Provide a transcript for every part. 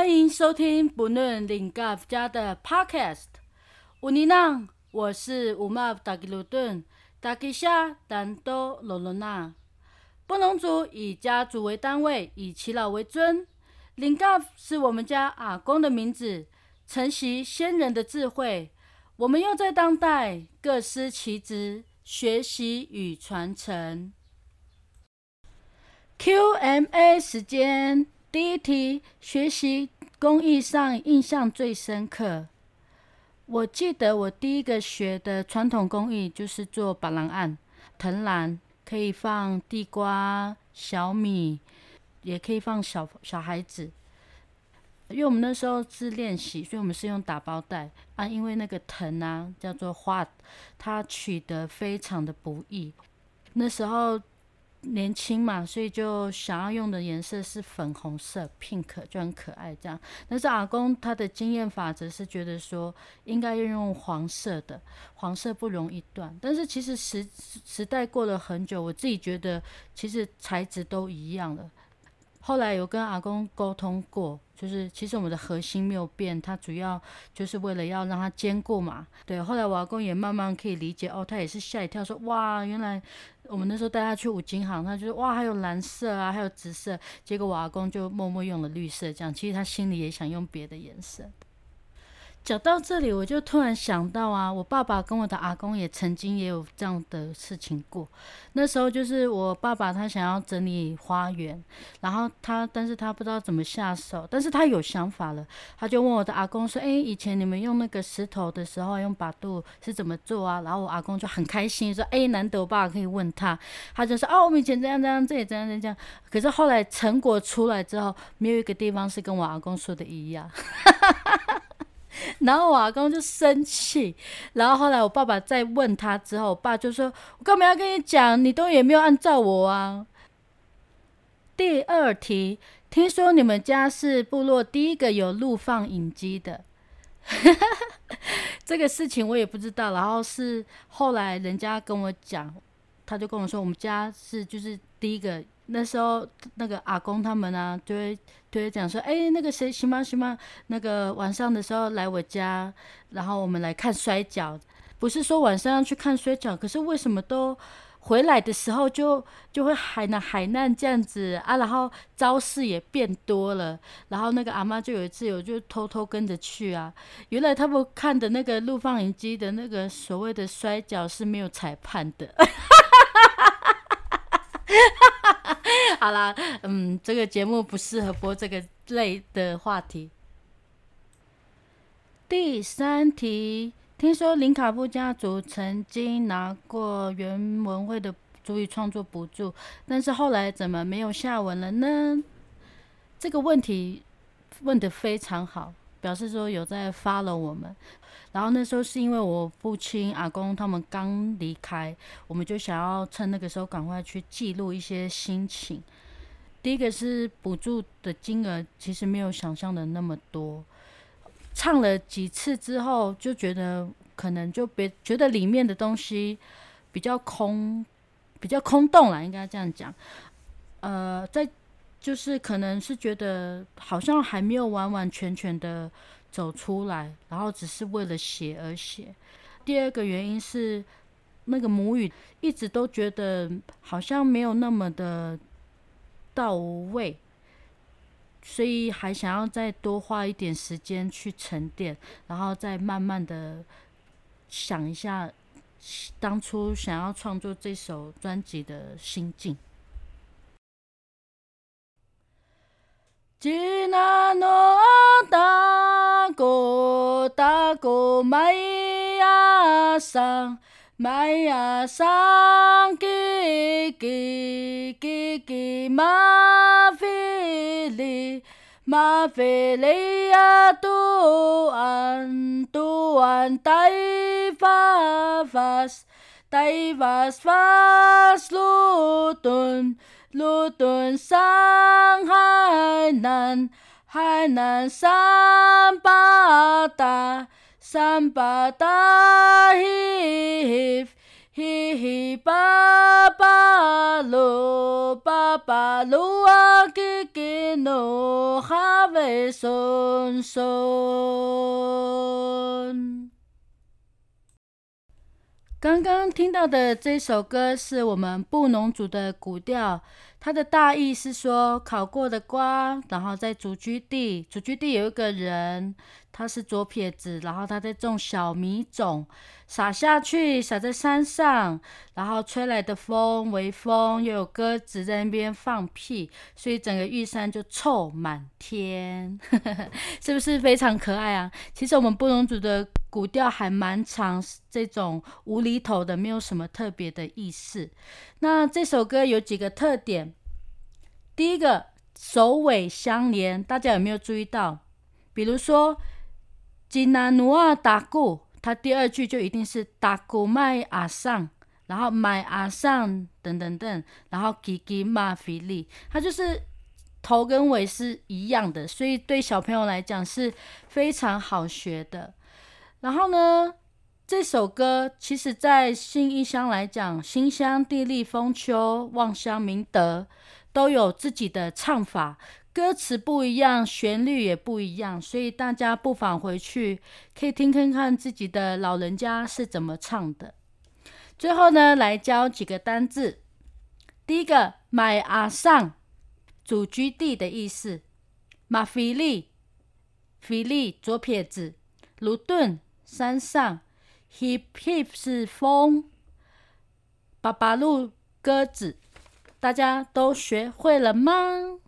欢迎收听不论领 g 家的 Podcast。乌尼娜，我是乌马达吉鲁顿，达吉夏丹多罗罗娜。布农族以家族为单位，以耆老为尊。领 g 是我们家阿公的名字，承袭先人的智慧。我们又在当代各司其职，学习与传承。QMA 时间。第一题，学习工艺上印象最深刻。我记得我第一个学的传统工艺就是做板蓝案，藤篮可以放地瓜、小米，也可以放小小孩子。因为我们那时候是练习，所以我们是用打包袋啊。因为那个藤啊，叫做花，它取得非常的不易。那时候。年轻嘛，所以就想要用的颜色是粉红色，pink 就很可爱这样。但是阿公他的经验法则是觉得说应该要用黄色的，黄色不容易断。但是其实时时代过了很久，我自己觉得其实材质都一样了。后来有跟阿公沟通过，就是其实我们的核心没有变，它主要就是为了要让它坚固嘛。对，后来我阿公也慢慢可以理解，哦，他也是吓一跳，说哇，原来我们那时候带他去五金行，他就是哇，还有蓝色啊，还有紫色，结果我阿公就默默用了绿色，这样其实他心里也想用别的颜色。讲到这里，我就突然想到啊，我爸爸跟我的阿公也曾经也有这样的事情过。那时候就是我爸爸他想要整理花园，然后他但是他不知道怎么下手，但是他有想法了，他就问我的阿公说：“哎，以前你们用那个石头的时候用把度是怎么做啊？”然后我阿公就很开心说：“哎，难得我爸爸可以问他。”他就说：“哦，我们以前这样这样，这也这样这样。”可是后来成果出来之后，没有一个地方是跟我阿公说的一样。然后我阿公就生气，然后后来我爸爸再问他之后，我爸就说：“我干嘛要跟你讲？你都也没有按照我啊。”第二题，听说你们家是部落第一个有录放影机的，这个事情我也不知道。然后是后来人家跟我讲，他就跟我说，我们家是就是第一个。那时候那个阿公他们啊，就会就会讲说，哎，那个谁行吗行吗？那个晚上的时候来我家，然后我们来看摔跤。不是说晚上要去看摔跤，可是为什么都回来的时候就就会海南海难这样子啊？然后招式也变多了。然后那个阿妈就有一次我就偷偷跟着去啊。原来他们看的那个录放影机的那个所谓的摔跤是没有裁判的。好啦，嗯，这个节目不适合播这个类的话题。第三题，听说林卡布家族曾经拿过原文会的足语创作补助，但是后来怎么没有下文了呢？这个问题问的非常好，表示说有在 follow 我们。然后那时候是因为我父亲、阿公他们刚离开，我们就想要趁那个时候赶快去记录一些心情。第一个是补助的金额其实没有想象的那么多，唱了几次之后就觉得可能就别觉得里面的东西比较空，比较空洞了，应该这样讲。呃，在就是可能是觉得好像还没有完完全全的。走出来，然后只是为了写而写。第二个原因是，那个母语一直都觉得好像没有那么的到位，所以还想要再多花一点时间去沉淀，然后再慢慢的想一下当初想要创作这首专辑的心境。吉那诺达古达古麦亚桑麦亚桑吉吉吉吉马菲里马菲里亚杜安杜安戴法法斯戴法斯法斯鲁顿。路顿上海南，三八大，三八大嘿嘿嘿嘿巴巴路，巴巴路啊给给侬，哈喂松松。刚刚听到的这首歌是我们布农族的古调，它的大意是说，烤过的瓜，然后在祖居地，祖居地有一个人。他是左撇子，然后他在种小米种，撒下去，撒在山上，然后吹来的风，微风又有鸽子在那边放屁，所以整个玉山就臭满天，是不是非常可爱啊？其实我们布农族的古调还蛮长，这种无厘头的，没有什么特别的意思。那这首歌有几个特点，第一个首尾相连，大家有没有注意到？比如说。吉纳努啊达古，它第二句就一定是达古麦阿上，然后麦阿上等等等，然后吉吉马菲利，它就是头跟尾是一样的，所以对小朋友来讲是非常好学的。然后呢，这首歌其实在新义乡来讲，新乡地利丰丘，望乡明德，都有自己的唱法。歌词不一样，旋律也不一样，所以大家不妨回去可以听听看自己的老人家是怎么唱的。最后呢，来教几个单字。第一个，买阿上，主居地的意思。马菲利，菲利左撇子。卢顿，山上，hip hip 是风，爸爸路鸽子，大家都学会了吗？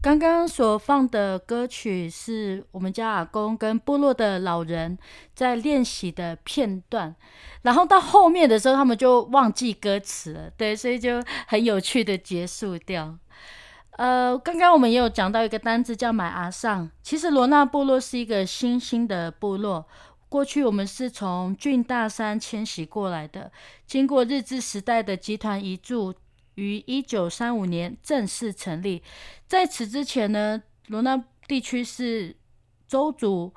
刚刚所放的歌曲是我们家阿公跟部落的老人在练习的片段，然后到后面的时候，他们就忘记歌词了，对，所以就很有趣的结束掉。呃，刚刚我们也有讲到一个单字叫买阿上，其实罗纳部落是一个新兴的部落。过去我们是从郡大山迁徙过来的，经过日治时代的集团移住，于一九三五年正式成立。在此之前呢，罗纳地区是周族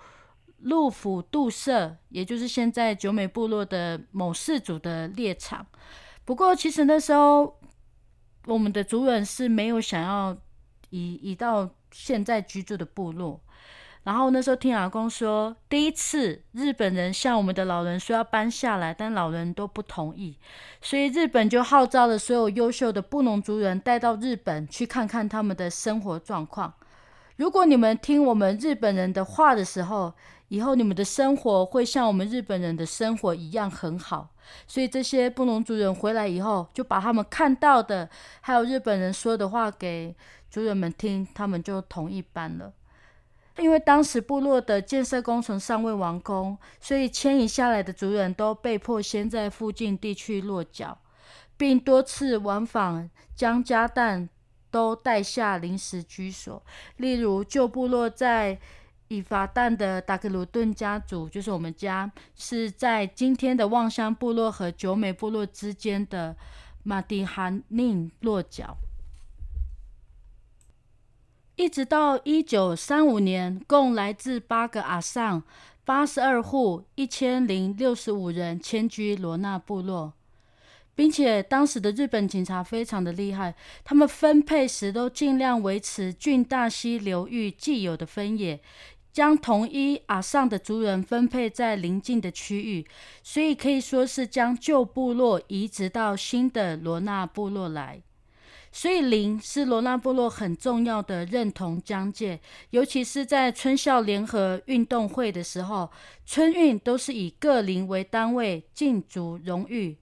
陆府杜社，也就是现在九美部落的某氏族的猎场。不过，其实那时候我们的族人是没有想要移移到现在居住的部落。然后那时候听阿公说，第一次日本人向我们的老人说要搬下来，但老人都不同意，所以日本就号召了所有优秀的布农族人带到日本去看看他们的生活状况。如果你们听我们日本人的话的时候，以后你们的生活会像我们日本人的生活一样很好。所以这些布农族人回来以后，就把他们看到的，还有日本人说的话给族人们听，他们就同意搬了。因为当时部落的建设工程尚未完工，所以迁移下来的族人都被迫先在附近地区落脚，并多次往返，将家当都带下临时居所。例如旧部落在以法旦的达克鲁顿家族，就是我们家，是在今天的望乡部落和九美部落之间的马蒂哈宁落脚。一直到一九三五年，共来自八个阿尚八十二户一千零六十五人迁居罗纳部落，并且当时的日本警察非常的厉害，他们分配时都尽量维持郡大溪流域既有的分野，将同一阿尚的族人分配在邻近的区域，所以可以说是将旧部落移植到新的罗纳部落来。所以，林是罗纳部落很重要的认同疆界，尤其是在春校联合运动会的时候，春运都是以各林为单位竞逐荣誉。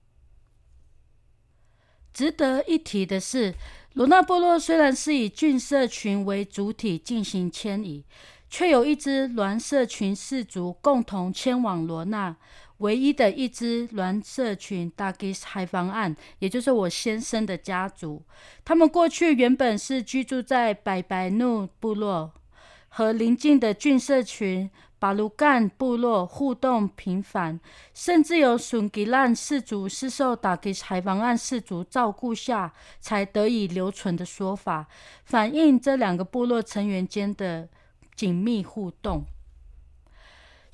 值得一提的是，罗纳部落虽然是以郡社群为主体进行迁移，却有一支孪社群氏族共同迁往罗纳。唯一的一支孪社群大吉海防岸，也就是我先生的家族，他们过去原本是居住在白白怒部落，和邻近的郡社群巴鲁干部落互动频繁，甚至有顺吉兰氏族是受大吉海防岸氏族照顾下才得以留存的说法，反映这两个部落成员间的紧密互动。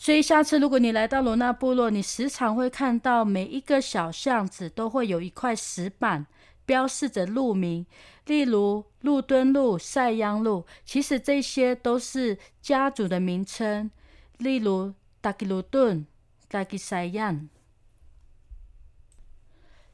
所以，下次如果你来到罗纳部落，你时常会看到每一个小巷子都会有一块石板，标示着路名，例如路墩路、塞央路。其实这些都是家族的名称，例如达吉鲁顿、达吉塞央。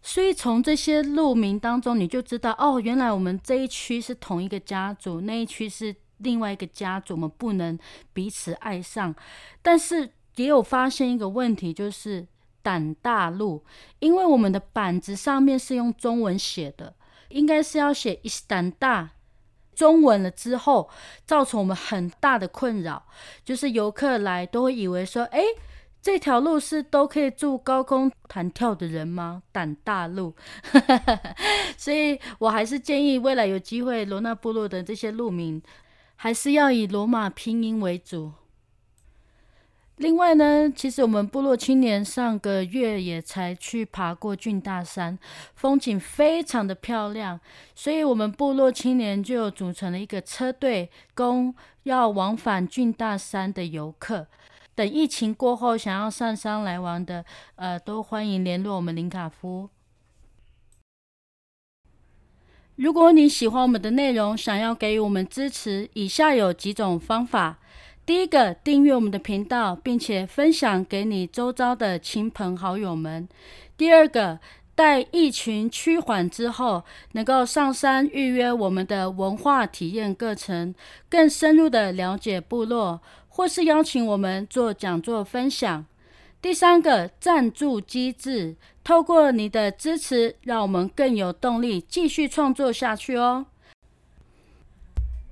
所以从这些路名当中，你就知道哦，原来我们这一区是同一个家族，那一区是。另外一个家族，我们不能彼此爱上，但是也有发现一个问题，就是胆大路，因为我们的板子上面是用中文写的，应该是要写伊斯胆大，中文了之后，造成我们很大的困扰，就是游客来都会以为说，哎，这条路是都可以住高空弹跳的人吗？胆大路，所以我还是建议未来有机会罗纳部落的这些路名。还是要以罗马拼音为主。另外呢，其实我们部落青年上个月也才去爬过峻大山，风景非常的漂亮，所以我们部落青年就组成了一个车队，供要往返峻大山的游客。等疫情过后，想要上山来玩的，呃，都欢迎联络我们林卡夫。如果你喜欢我们的内容，想要给予我们支持，以下有几种方法：第一个，订阅我们的频道，并且分享给你周遭的亲朋好友们；第二个，待疫情趋缓之后，能够上山预约我们的文化体验课程，更深入的了解部落，或是邀请我们做讲座分享。第三个赞助机制，透过你的支持，让我们更有动力继续创作下去哦。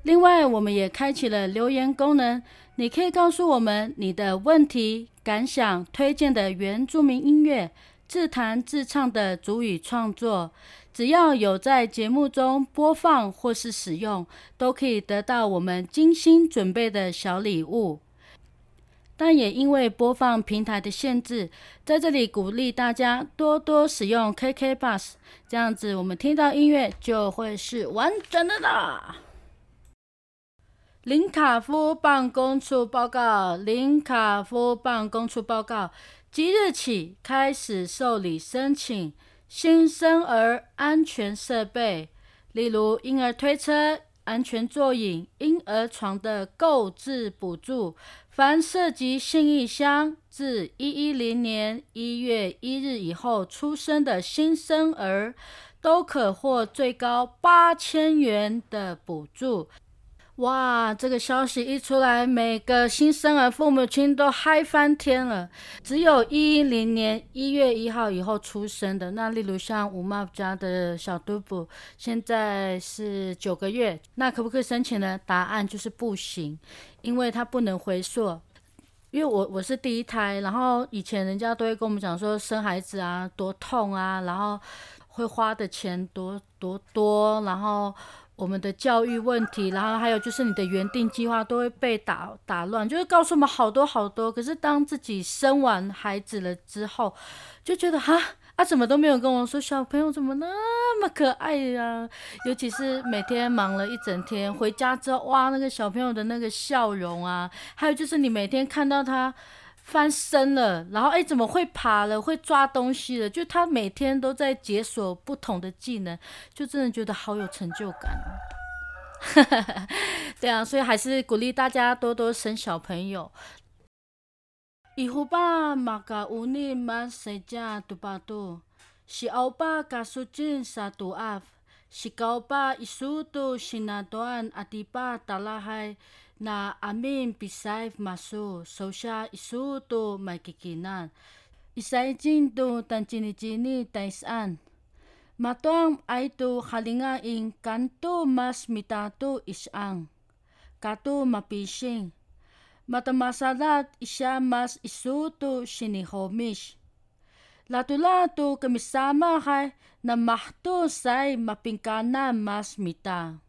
另外，我们也开启了留言功能，你可以告诉我们你的问题、感想、推荐的原住民音乐、自弹自唱的主语创作，只要有在节目中播放或是使用，都可以得到我们精心准备的小礼物。但也因为播放平台的限制，在这里鼓励大家多多使用 KK Bus，这样子我们听到音乐就会是完整的啦。林卡夫办公处报告：林卡夫办公处报告，即日起开始受理申请新生儿安全设备，例如婴儿推车。安全座椅、婴儿床的购置补助，凡涉及信义乡自一一零年一月一日以后出生的新生儿，都可获最高八千元的补助。哇，这个消息一出来，每个新生儿父母亲都嗨翻天了。只有一一零年一月一号以后出生的，那例如像吴妈家的小嘟布，现在是九个月，那可不可以申请呢？答案就是不行，因为他不能回溯。因为我我是第一胎，然后以前人家都会跟我们讲说，生孩子啊多痛啊，然后会花的钱多多多，然后。我们的教育问题，然后还有就是你的原定计划都会被打打乱，就是告诉我们好多好多。可是当自己生完孩子了之后，就觉得哈啊，怎么都没有跟我说小朋友怎么那么可爱呀？尤其是每天忙了一整天，回家之后哇，那个小朋友的那个笑容啊，还有就是你每天看到他。翻身了，然后哎，怎么会爬了？会抓东西了？就他每天都在解锁不同的技能，就真的觉得好有成就感。对啊，所以还是鼓励大家多多生小朋友。伊胡巴马嘎乌尼马塞加杜巴杜，是欧巴加苏金沙杜阿，是高巴伊苏杜是那段阿迪巴达拉海。Na amin pisay masu sosya isu to may kikinan. Isay jin to tan chini taisan. Matuang ay tu halingaing kanto mas mitatu isang. Katu mapising. Matamasalat isya mas isuto sinihomish. Lato-lato kami sama kay na mahto say mapingkana mas mita.